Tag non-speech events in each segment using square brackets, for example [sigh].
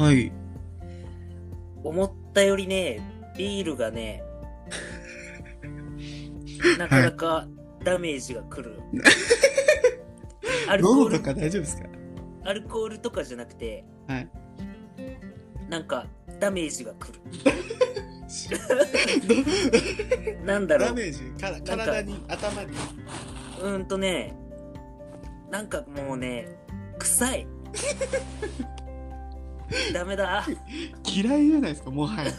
はい。思ったよりね、ビールがね、[laughs] なかなかダメージがくる。アルコール喉とか大丈夫ですか？アルコールとかじゃなくて、はい。なんかダメージがくる。[laughs] なんだろう。ダメージ？から体に、頭に？うーんとね、なんかもうね、臭い。[laughs] [laughs] ダメだ。嫌いじゃないですか、もはや。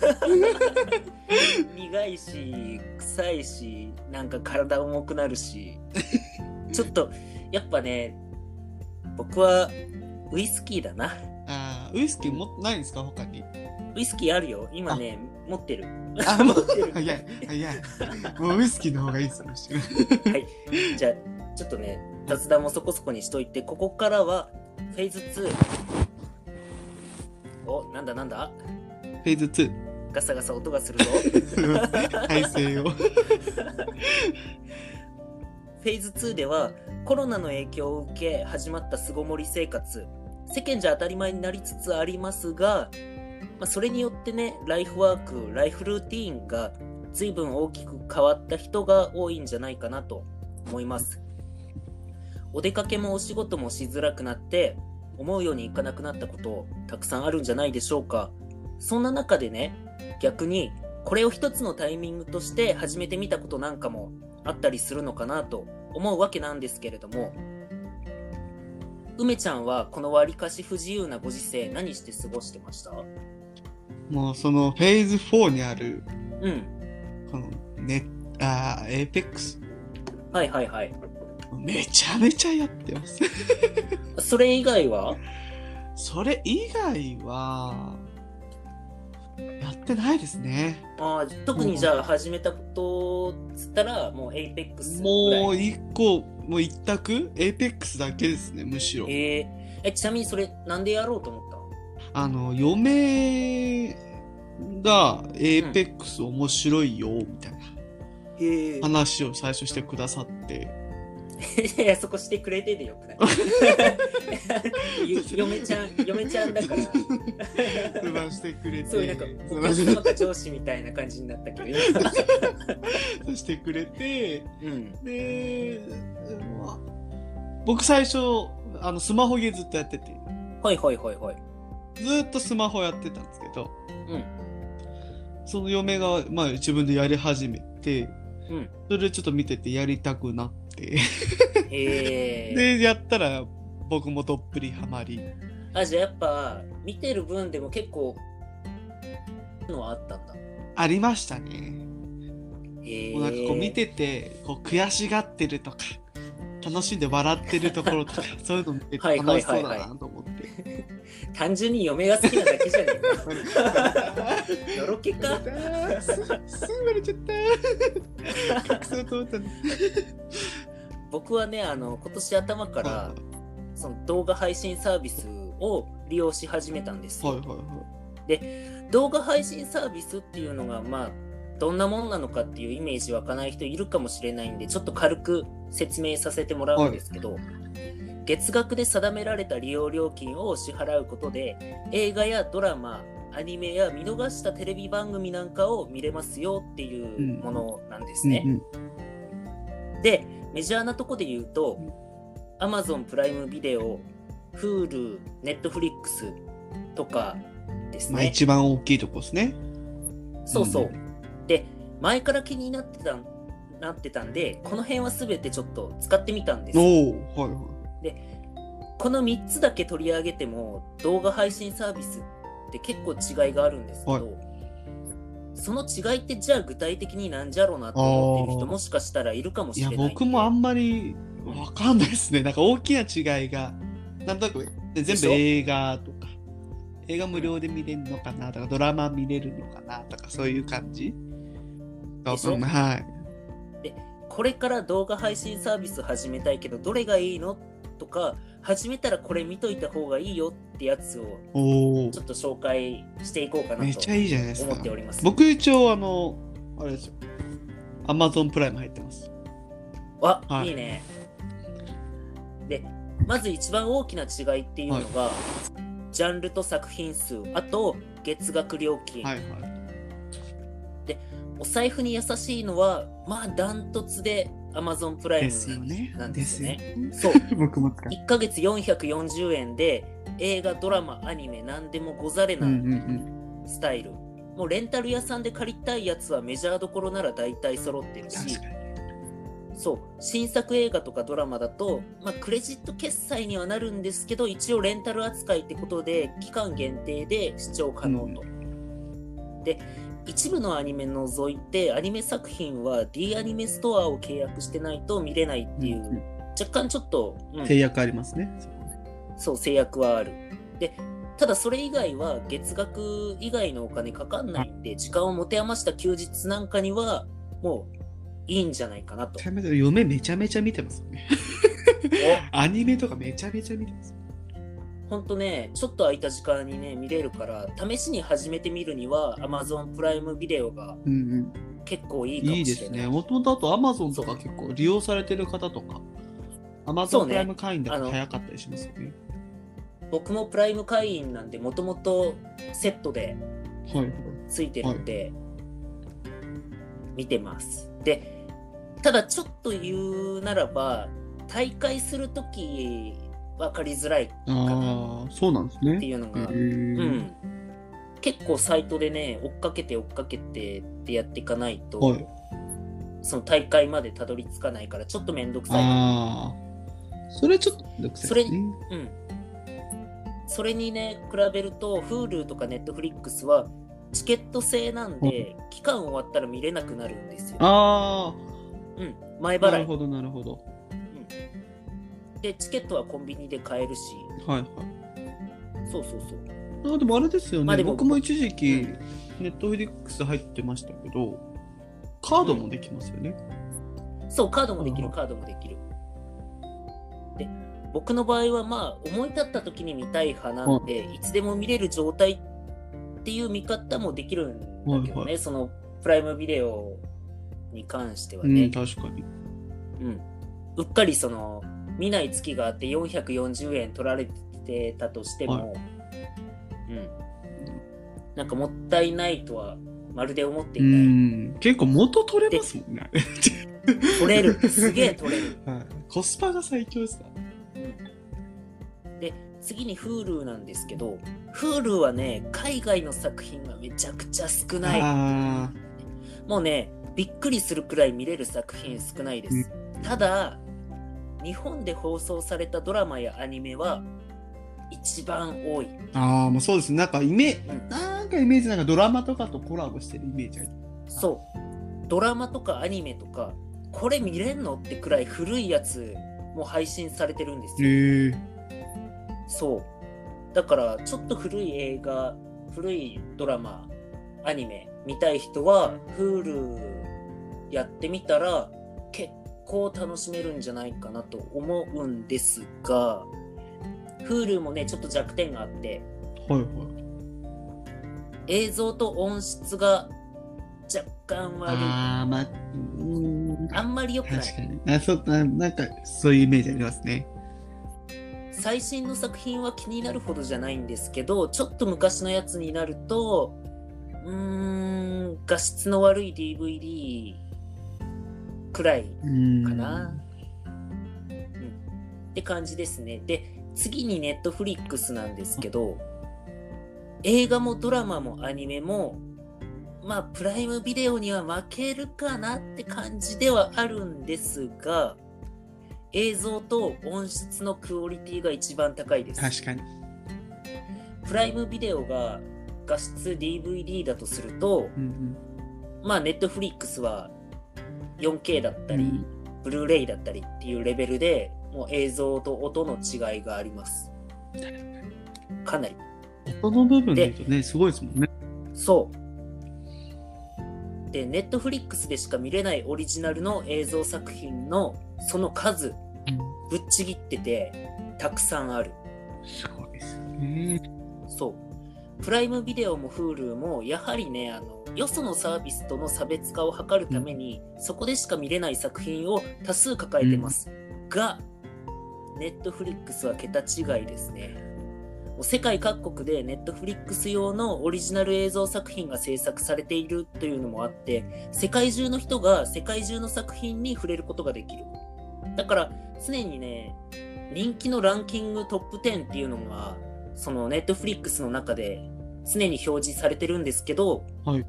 苦いし、臭いし、なんか体重くなるし。ちょっと、やっぱね、僕はウイスキーだな。あーウイスキーもないんですか、他に？ウイスキーあるよ。今ね、持ってる。あ、持ってる。早い、早い。もうウイスキーの方がいいですはい。じゃあ、ちょっとね、雑談もそこそこにしといて、ここからは、フェーズ2。お、なんだなんだ？フェーズ2。ガサガサ音がするぞ。[laughs] 体勢を。フェーズ2では、コロナの影響を受け始まった巣ごもり生活。世間じゃ当たり前になりつつありますが、まあ、それによってね、ライフワーク、ライフルーティーンが随分大きく変わった人が多いんじゃないかなと思います。お出かけもお仕事もしづらくなって、思うようにいかなくなったことたくさんあるんじゃないでしょうか。そんな中でね、逆にこれを一つのタイミングとして始めてみたことなんかもあったりするのかなと思うわけなんですけれども、梅ちゃんはこのわりかし不自由なご時世何して過ごしてました？もうそのフェーズ4にある、うん。このね、あー、エーペックス？はいはいはい。めちゃめちゃやってます。それ以外は？それ以外は、やってないですね。あー特にじゃあ始めたことっつったらもう APEX ぐらい？もう一個、もう一択？エーペックスだけですね、むしろ。えーえ、ちなみにそれなんでやろうと思った？あの、嫁がエーペックス面白いよ、みたいな。話を最初してくださって。いや、そこしてくれてでよくない [laughs] ゆ嫁ちゃん、嫁ちゃんだから、相談してくれて。そういうなんか、お客様か上司みたいな感じになったけど、[laughs] てしてくれて、うん。で、まあ僕最初、あの、スマホゲーずっとやってて、はいはいはいはい。ずっとスマホやってたんですけど、うん。その嫁が、まあ自分でやり始めて、うん。それでちょっと見ててやりたくなって、へえ。[laughs] で、やったら僕もどっぷりハマり、あ、じゃあやっぱ、見てる分でも結構、のはあったんだ。ありましたね。へえ。もうなんかこう見てて、こう悔しがってるとか、楽しんで笑ってるところとか、[laughs] そういうの見ててはいは楽しそういはいはいだなと思って。単純に嫁が好きなだけじゃねえか。[laughs] のろけかすすぐバレちゃった。隠そうと思ったの僕はね、あの、今年頭から、その動画配信サービスを利用し始めたんですよ。はいはいはい。動画配信サービスっていうのが、まあ、どんなもんなのかっていうイメージ湧かない人いるかもしれないんで、ちょっと軽く説明させてもらうんですけど、月額で定められた利用料金を支払うことで、映画やドラマ、アニメや見逃したテレビ番組なんかを見れますよっていうものなんですね。うんで、メジャーなとこで言うと、Amazon プライムビデオ、Hulu、Netflix とかですまあね。一番大きいとこですね。そうそう。うで、前から気になってたんなってたんで、この辺は全てちょっと使ってみたんです。おおはいはい。この3つだけ取り上げても、動画配信サービスって結構違いがあるんですけど、はい。その違いってじゃあ具体的になんじゃろうなって思ってる人もしかしたらいるかもしいやれないんで。僕もあんまりわかんないですね。なんか大きな違いが、なんとなくで全部映画とか、映画無料で見れるのかなとか、ドラマ見れるのかなとか、そういう感じ？でしょ？うんはい。これから動画配信サービス始めたいけど、どれがいいの？とか、始めたらこれ見といた方がいいよってやつをちょっと紹介していこうかなとめっちゃいいじゃないですか思って。おります。僕一応あの、あれですよ。アマゾンプライム入ってます。わ、はいいいね。で、まず一番大きな違いっていうのが、ジャンルと作品数、あと月額料金。はいはい。お財布に優しいのは、まあダントツで Amazon プライですよムね。なんですよね。ね。そう。[laughs] 僕も使う。1ヶ月440円で映画、ドラマ、アニメ、何でもござれうんうなんスタイル。もうレンタル屋さんで借りたいやつはメジャーどころなら大体揃ってるうん。し。そう、新作映画とかドラマだと、まあ、クレジット決済にはなるんですけど、一応レンタル扱いってことで、期間限定で視聴可能と。で、一部のアニメ除いて、アニメ作品は D アニメストアを契約してないと見れないっていう、うんうん若干ちょっと、うん制約ありますね。そう、制約はある。で、ただそれ以外は月額以外のお金かかんないんで、時間を持て余した休日なんかには、もういいんじゃないかなと。嫁めちゃめちゃ見てますよね。[laughs] アニメとかめちゃめちゃ見てます。ほんとね、ちょっと空いた時間にね、見れるから、試しに始めてみるには、Amazon プライムビデオがうん結構いいうん。かいいでもしれない。すね。もともとあと Amazon とか結構利用されてる方とか、そ Amazon プライム会員だと早かったりしますよね。僕もプライム会員なんで、もともとセットではいはい。ついてるんで、見てます。で、ただちょっと言うならば、大会するとき分かりづらいっああ、そうなんですてね。いうのが、うん。結構サイトでね、追っかけて追っかけてってやっていかないと、はい。その大会までたどり着かないから、ちょっとめんどくさい。ああ。それちょっとめんどくさいそれ。うん。それにね、比べると、Hulu とか Netflix は、チケット制なんで、期間終わったら見れなくなるんですよ。あうん。前あ、な払い。るほど、なるほど。で、チケットはコンビニで買えるし、はいはい。そうそうそう。あでもあれですよね、まあでも僕も一時期、うんネットフリックス入ってましたけど、カードもできますよね。そう、カードもできる、うんカードもできる。で、僕の場合は、まあ、思い立った時に見たい派なんで、いつでも見れる状態っていう見方もできるんだけどね、はいはそのプライムビデオに関してはうん、ね。確かに。うん。うっかりその、見ない月があって440円取られてたとしても、はいうん。なんかもったいないとはまるで思ってういない。ん、結構元取れますもんね。取れる。[laughs] すげえ取れる。はい、コスパが最強ですかで、次に Hulu なんですけど、Hulu はね、海外の作品がめちゃくちゃ少ない。あもうね、びっくりするくらい見れる作品少ないです。ただ、日本で放送されたドラマやアニメは一番多い。ーあー、もうそうですね。なんかイメうんなんかイメージなんかドラマとかとコラボしてるイメージある。そう。ドラマとかアニメとか、これ見れんのってくらい古いやつも配信されてるんですよ。へえ。そう。だから、ちょっと古い映画、古いドラマ、アニメ見たい人は、Hulu やってみたら、結構楽しめるんじゃないかなと思うんですが、Hulu もね、ちょっと弱点があって、はいはい。映像と音質が若干悪い。ああ、まん。あんまり良くない。確かに。あそなんか、そういうイメージありますね。最新の作品は気になるほどじゃないんですけどちょっと昔のやつになるとうーん画質の悪い DVD くらいうん。かな、うん、って感じですねで次に Netflix なんですけど映画もドラマもアニメもまあプライムビデオには負けるかなって感じではあるんですが映像と音質のクオリティが一番高いです。確かに。プライムビデオが画質 DVD だとすると、うんまあ、Netflix は 4K だったり、うんブルーレイだったりっていうレベルでもう映像と音の違いがあります。かなり。音の部分でね、すごいですもんね。そう。で、Netflix でしか見れないオリジナルの映像作品のその数、ぶっちぎってて、たくさんある。すごいですよね。そう。プライムビデオも Hulu も、やはりね、あの、よそのサービスとの差別化を図るために、そこでしか見れない作品を多数抱えてます。が、Netflix は桁違いですね。世界各国でネットフリックス用のオリジナル映像作品が制作されているというのもあって世界中の人が世界中の作品に触れることができるだから常にね人気のランキングトップ10っていうのがそのネットフリックスの中で常に表示されてるんですけど、はい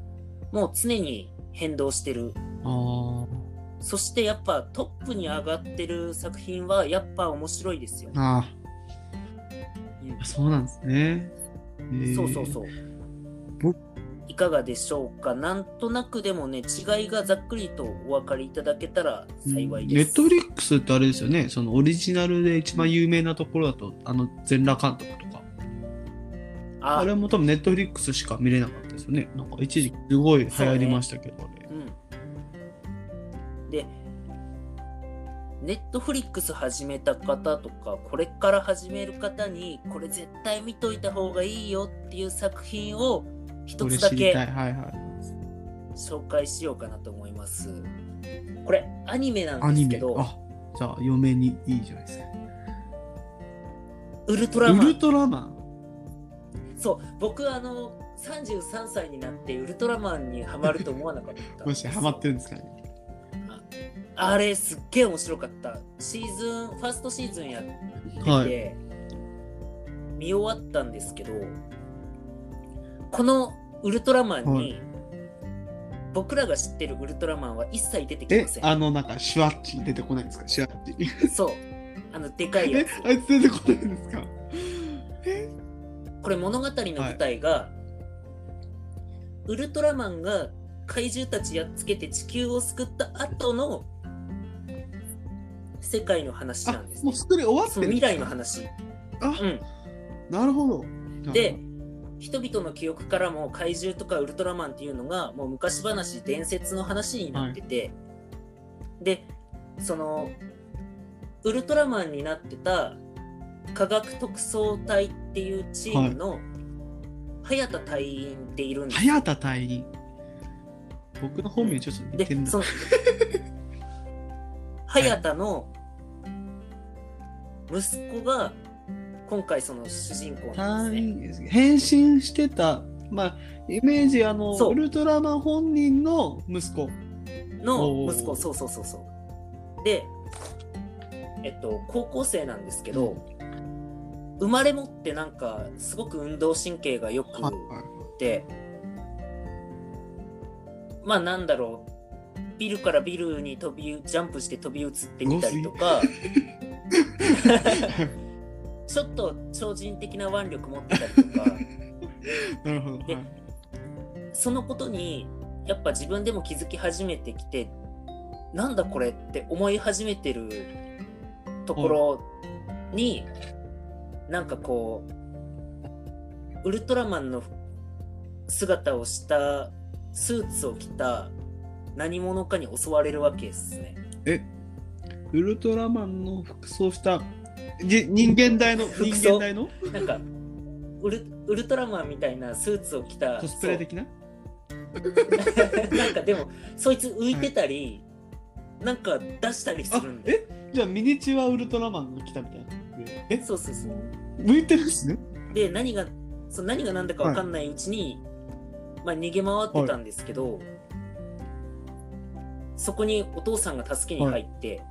もう常に変動してるあそしてやっぱトップに上がってる作品はやっぱ面白いですよー。あー。そうなんですね。えーそうそうそうぼ。いかがでしょうか？なんとなくでもね、違いがざっくりとお分かりいただけたら幸いです。ネットフリックスってあれですよね、そのオリジナルで一番有名なところだと、あの全裸監督とか。ああれも多分ネットフリックスしか見れなかったですよね。なんか一時期すごい流行りましたけど、あれ。うん。で、ネットフリックス始めた方とか、これから始める方に、これ絶対見といた方がいいよっていう作品を一つだけ。紹介しようかなと思います。これ、アニメな。んですけど、あ、じゃあ嫁にいいじゃないですか。ウルトラマンウル。トラマン。そう、僕あの、33歳になってウルトラマンにハマると思わなかった。もしハマってるんですかね？あれすっげえ面白かった。シーズン、ファーストシーズンやってて、はい。見終わったんですけど、このウルトラマンに、はい僕らが知ってるウルトラマンは一切出てきえませ、ん。あの、なんか、シュワッチ出てこないんですか？シュワッチ。そう。あの、でかいやえつ。、あいつ出てこないんですか？これ物語の舞台が、ウルトラマンが怪獣たちやっつけて地球を救った後の世界の話あなんです、もうね。すでに終わって未来の話。あ、うん。なるほど。で、人々の記憶からも怪獣とかウルトラマンっていうのがもう昔話伝説の話になってて、でそのウルトラマンになってた科学特捜隊っていうチームの早田隊員っているんですよ早田隊員。僕の本名ちょっと似てるな。でその [laughs] 早田の息子が今回その主人公なん隊ですね。員変身してた、まあ、イメージ、あの、ウルトラマン本人の息子。の息子そうそうそうそうでえっと高校生なんですけど、生まれ持ってなんかすごく運動神経が良くはいて、まあなんだろう。ビルからビルに飛びジャンプして飛び移ってみたりとか。[laughs] ちょっと超人的な腕力持ってたりとか。[laughs] なるほど。ではい。そのことにやっぱ自分でも気づき始めてきてなんだこれって思い始めてるところに、なんかこうウルトラマンの姿をしたスーツを着た何者かに襲われるわけですね。え、ウルトラマンの服装した、じ人間大の、服装？人間大の？なんかウルウルトラマンみたいなスーツを着たコスプレ的な？[laughs] なんかでもそいつ浮いてたり、なんか出したりすあるん、で。え？じゃあミニチュアウルトラマンが来たみたいな。え、そうそうそう。向いてるんですね？で何がそう何が何だか分かんないうちに、まあ、逃げ回ってたんですけど、そこにお父さんが助けに入って、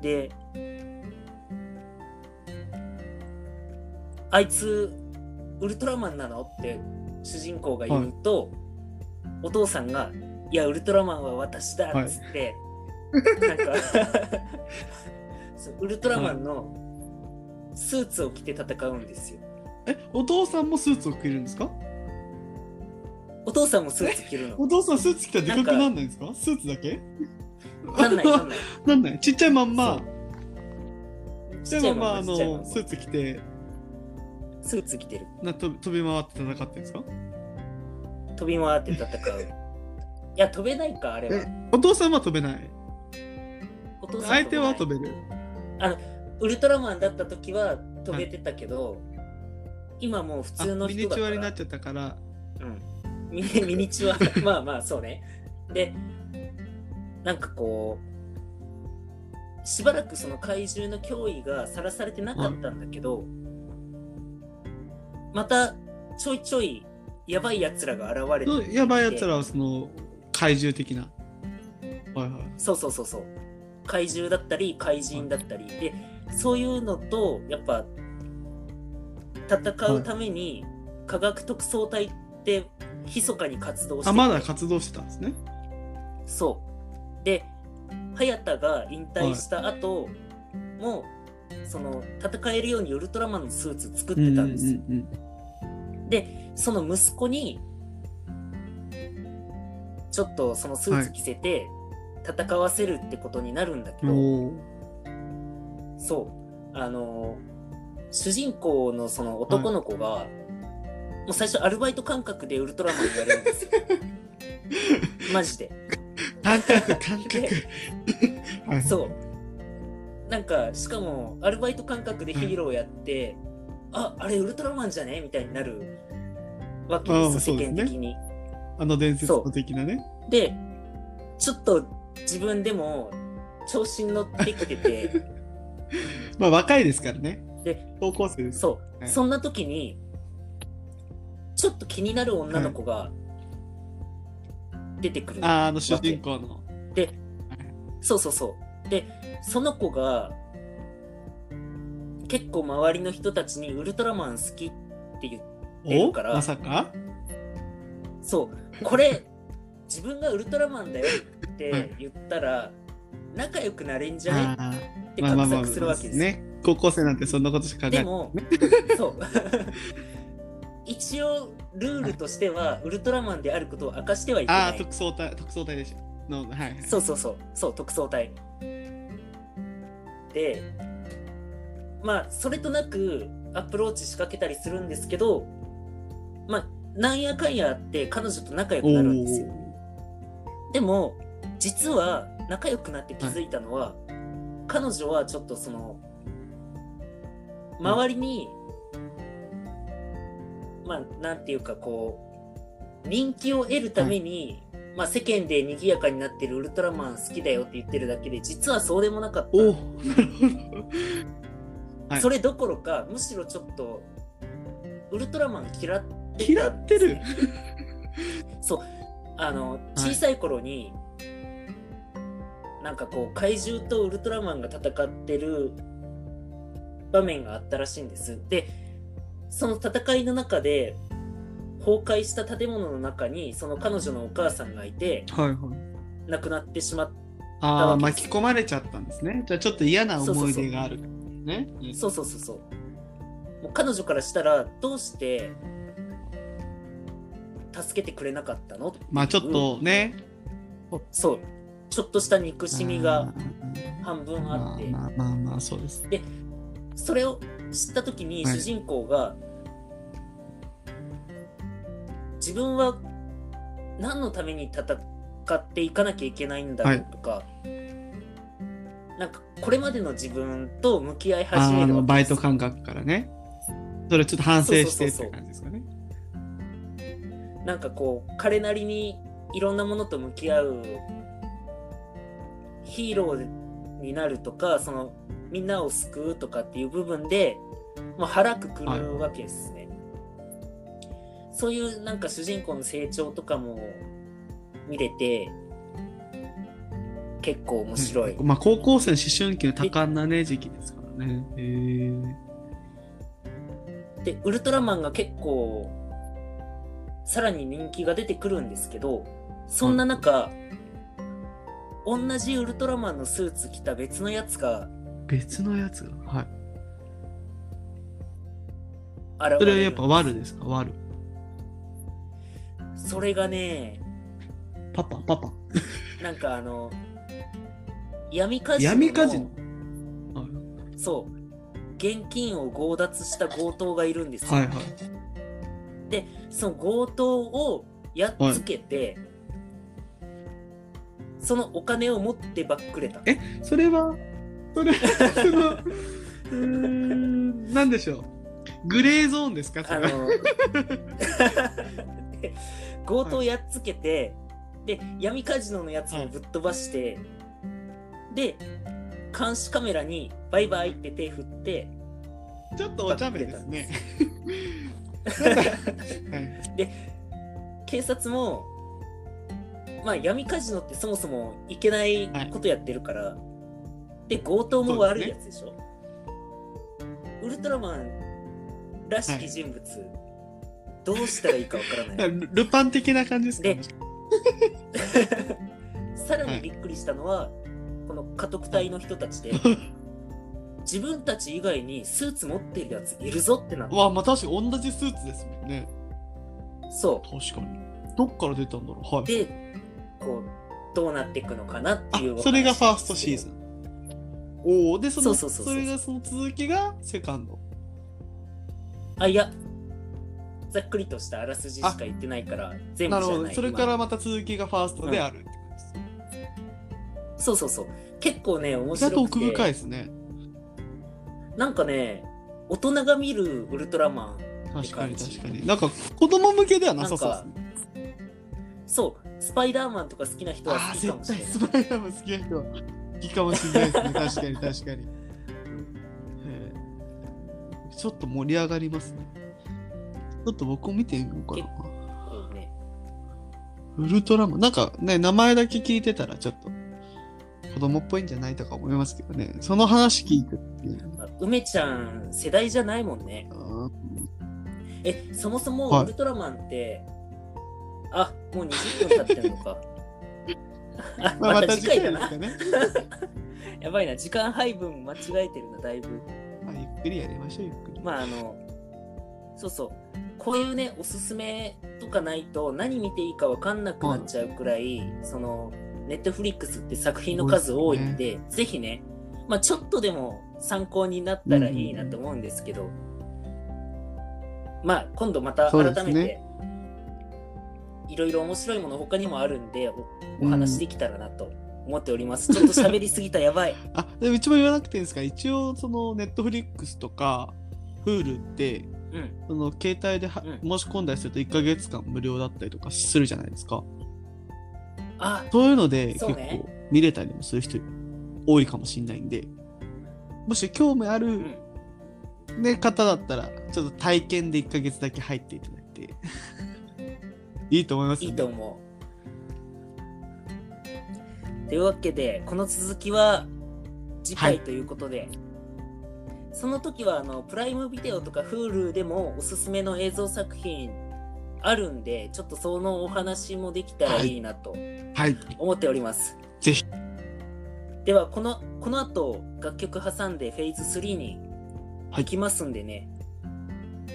であいつウルトラマンなの？って主人公が言うと、お父さんが「いやウルトラマンは私だ」っつって、なんか [laughs] ウルトラマンのスーツを着て戦うんですよ。え、お父さんもスーツを着るんですか？お父さんもスーツ着るの。お父さんスーツ着たらでかくなんないんですか？スーツだけ？なんないなんない。[laughs] なんない。ちっちゃいまんま、ちちっちゃいまんま、あの、スーツ着て、スーツ着てる。な飛び回って戦ってるんですか？飛び回って戦う。いや、飛べないか、あれは。お父さんは飛べない？お父さん相手は飛べる？ないウルトラマンだった時は飛べてたけど、今もう普あ通のミニ人だから。チュアになっちゃったから、うん、ミニミニチュア [laughs] まあまあそうねでなんかこうしばらくその怪獣の脅威がさらされてなかったんだけど、またちょいちょいやばいやつらが現れてやばいやつらはその怪獣的な。はいはい。そうそうそうそう。怪獣だったり怪人だったり。でそういうのとやっぱ戦うために科学特捜隊って密かに活動してて。あ、まだ活動してたんですね。そう。で早田が引退した後もその戦えるようにウルトラマンのスーツ作ってたんですよ、でその息子にちょっとそのスーツ着せて戦わせるってことになるんだけど、うんおー。そう。あの主人公のその男の子が、もう最初アルバイト感覚でウルトラマンやれるんですよ。[laughs] マジで。感覚、感覚。はい。そう。なんかしかもアルバイト感覚でヒーローやって、ああれウルトラマンじゃね？みたいになるわけです世間的にあの伝説の的なね。でちょっと自分でも調子に乗ってきてて。[laughs] まあ若いですからね。で、高校生です。そう、はい。そんな時にちょっと気になる女の子が出てくる、あーあの主人公の。そうそうそう。でその子が結構周りの人たちにウルトラマン好きって言っておるから。まさか？そうこれ自分がウルトラマンだよっはいて言ったら仲良くなれんじゃねって画策するわけですよ、ね。高校生なんてそんなことしか考えない。でも、そう。[laughs] 一応、ルールとしては、ウルトラマンであることを明かしてはいけああ、ない。特捜隊、特捜隊でしょ。の、はいはい。そうそうそう、そう、特捜隊。で、まあ、それとなくアプローチ仕掛けたりするんですけど、まあ、なんやかんやあって彼女と仲良くなるんですよ。でも、実は仲良くなって気づいたのは、彼女はちょっとその、周りに、まあ、なんていうかこう、人気を得るために、まあ世間で賑やかになってるウルトラマン好きだよって言ってるだけで、実はそうでもなかった。それどころか、むしろちょっと、ウルトラマン嫌って嫌ってる [laughs] そうあの小さい頃に、なんかこう怪獣とウルトラマンが戦ってる場面があったらしいんですでその戦いの中で崩壊した建物の中にその彼女のお母さんがいてはいはい。亡くなってしまっああ、巻き込まれちゃったんですね。じゃあちょっと嫌な思い出がある。ね。そうそうそうそうもう彼女からしたらどうして助けてくれなかったの？まあちょっとね。そうちょっとした憎しみが半分あって、まあまあまあまあ、そうです。それを知った時にはい主人公が、自分は何のために戦っていかなきゃいけないんだろうとか、なんかこれまでの自分と向き合いあ始めーあのるバイト感覚からね。それちょっと反省してってそうそうそうそう感じですかね。なんかこう彼なりにいろんなものと向き合うヒーローになるとかそのみんなを救うとかっていう部分でもう腹くくるわけですね、そういうなんか主人公の成長とかも見れて結構面白い、まあ高校生の思春期の多感なね、時期ですからね。へえ。でウルトラマンが結構さらに人気が出てくるんですけどそんな中、同じウルトラマンのスーツ着た別のやつが別のやつ？が。はい。現れるそれはやっぱワルですか？ワル。それがねパパ、パパ？なんかあの闇カジノの闇カジノ？はいそう現金を強奪した強盗がいるんですよ、はいはい。でその強盗をやっつけて、そのお金を持ってばっくれたえそれは、それ、その、[laughs] うーん、なんでしょう。グレーゾーンですか。あので [laughs] 強盗やっつけて、で闇カジノのやつもぶっ飛ばして、で監視カメラにバイバイって手振ってちょっとお茶目ですね。はい警察もまあ闇カジノってそもそもいけないことやってるから、で強盗も悪いやつでしょ？ウルトラマンらしき人物、どうしたらいいかわからない。ルルパン的な感じですか？ね。[laughs] さらにびっくりしたのは、この家督隊の人たちで [laughs] 自分たち以外にスーツ持ってるやついるぞってなってわあ、まあ確かに同じスーツですもんね。そ確かに。どっから出たんだろう？はい。うでこうどうなっていくのかなっていうあ、それがファーストシーズンン。おお、で、その、それがその続きがセカンド。あいやざっくりとしたあらすじしか言ってないから全部ないなるほど。それから今また続きがファーストであるってことです。そうそうそう結構ね面白くて深いですね。なんかね大人が見るウルトラマン確かにって感じ確かに。なんか子供向けではなさそうですね。そうスパイダーマンとか好きな人は好きかも絶しれない対スパイダーマン好きな人は好きかもしれないですね。[laughs] 確かに確かに。へえちょっと盛り上がりますね。ちょっと僕も見てみようかな。ねウルトラマン、なんかね、名前だけ聞いてたらちょっと子供っぽいんじゃないとか思いますけどね。その話聞いて梅ちゃん世代じゃないもんね。えそもそもはい。ウルトラマンって、あもう20分経ってんのか。あ [laughs] まあ、また次次回だなね。[laughs] やばいな。時間配分間違えてるなだいぶ。まあ、ゆっくりやりましょう、ゆっくり。まああのそうそう。こういうねおすすめとかないと何見ていいか分かんなくなっちゃうくらい、そのネットフリックスって作品の数多いんでぜひね、まあ、ちょっとでも参考になったらいいなと思うんですけど、まあ今度また改めて、ねいろいろ面白いもの他にもあるんでおお話できたらなと思っております、ちょっと喋りすぎたやばい。[laughs] あ、でも一応言わなくていいんですか？一応、その、ネットフリックスとか、Hulu って、うん。その、携帯では、うん。申し込んだりすると1ヶ月間無料だったりとかするじゃないですか。あそういうので、結構見れたりもする人多いかもしれないんで、もし興味ある、うん。ね、方だったら、ちょっと体験で1ヶ月だけ入っていただいて、[laughs] いいと思いますよいいと思う。というわけで、この続きは次はい。回ということで、その時はあのプライムビデオとか Hulu でもおすすめの映像作品あるんで、ちょっとそのお話もできたらいいなとはい。思っております。ぜひ。では、このこの後楽曲挟んでフェーズ3にはい行きますんでね。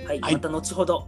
はい、はいまた後ほど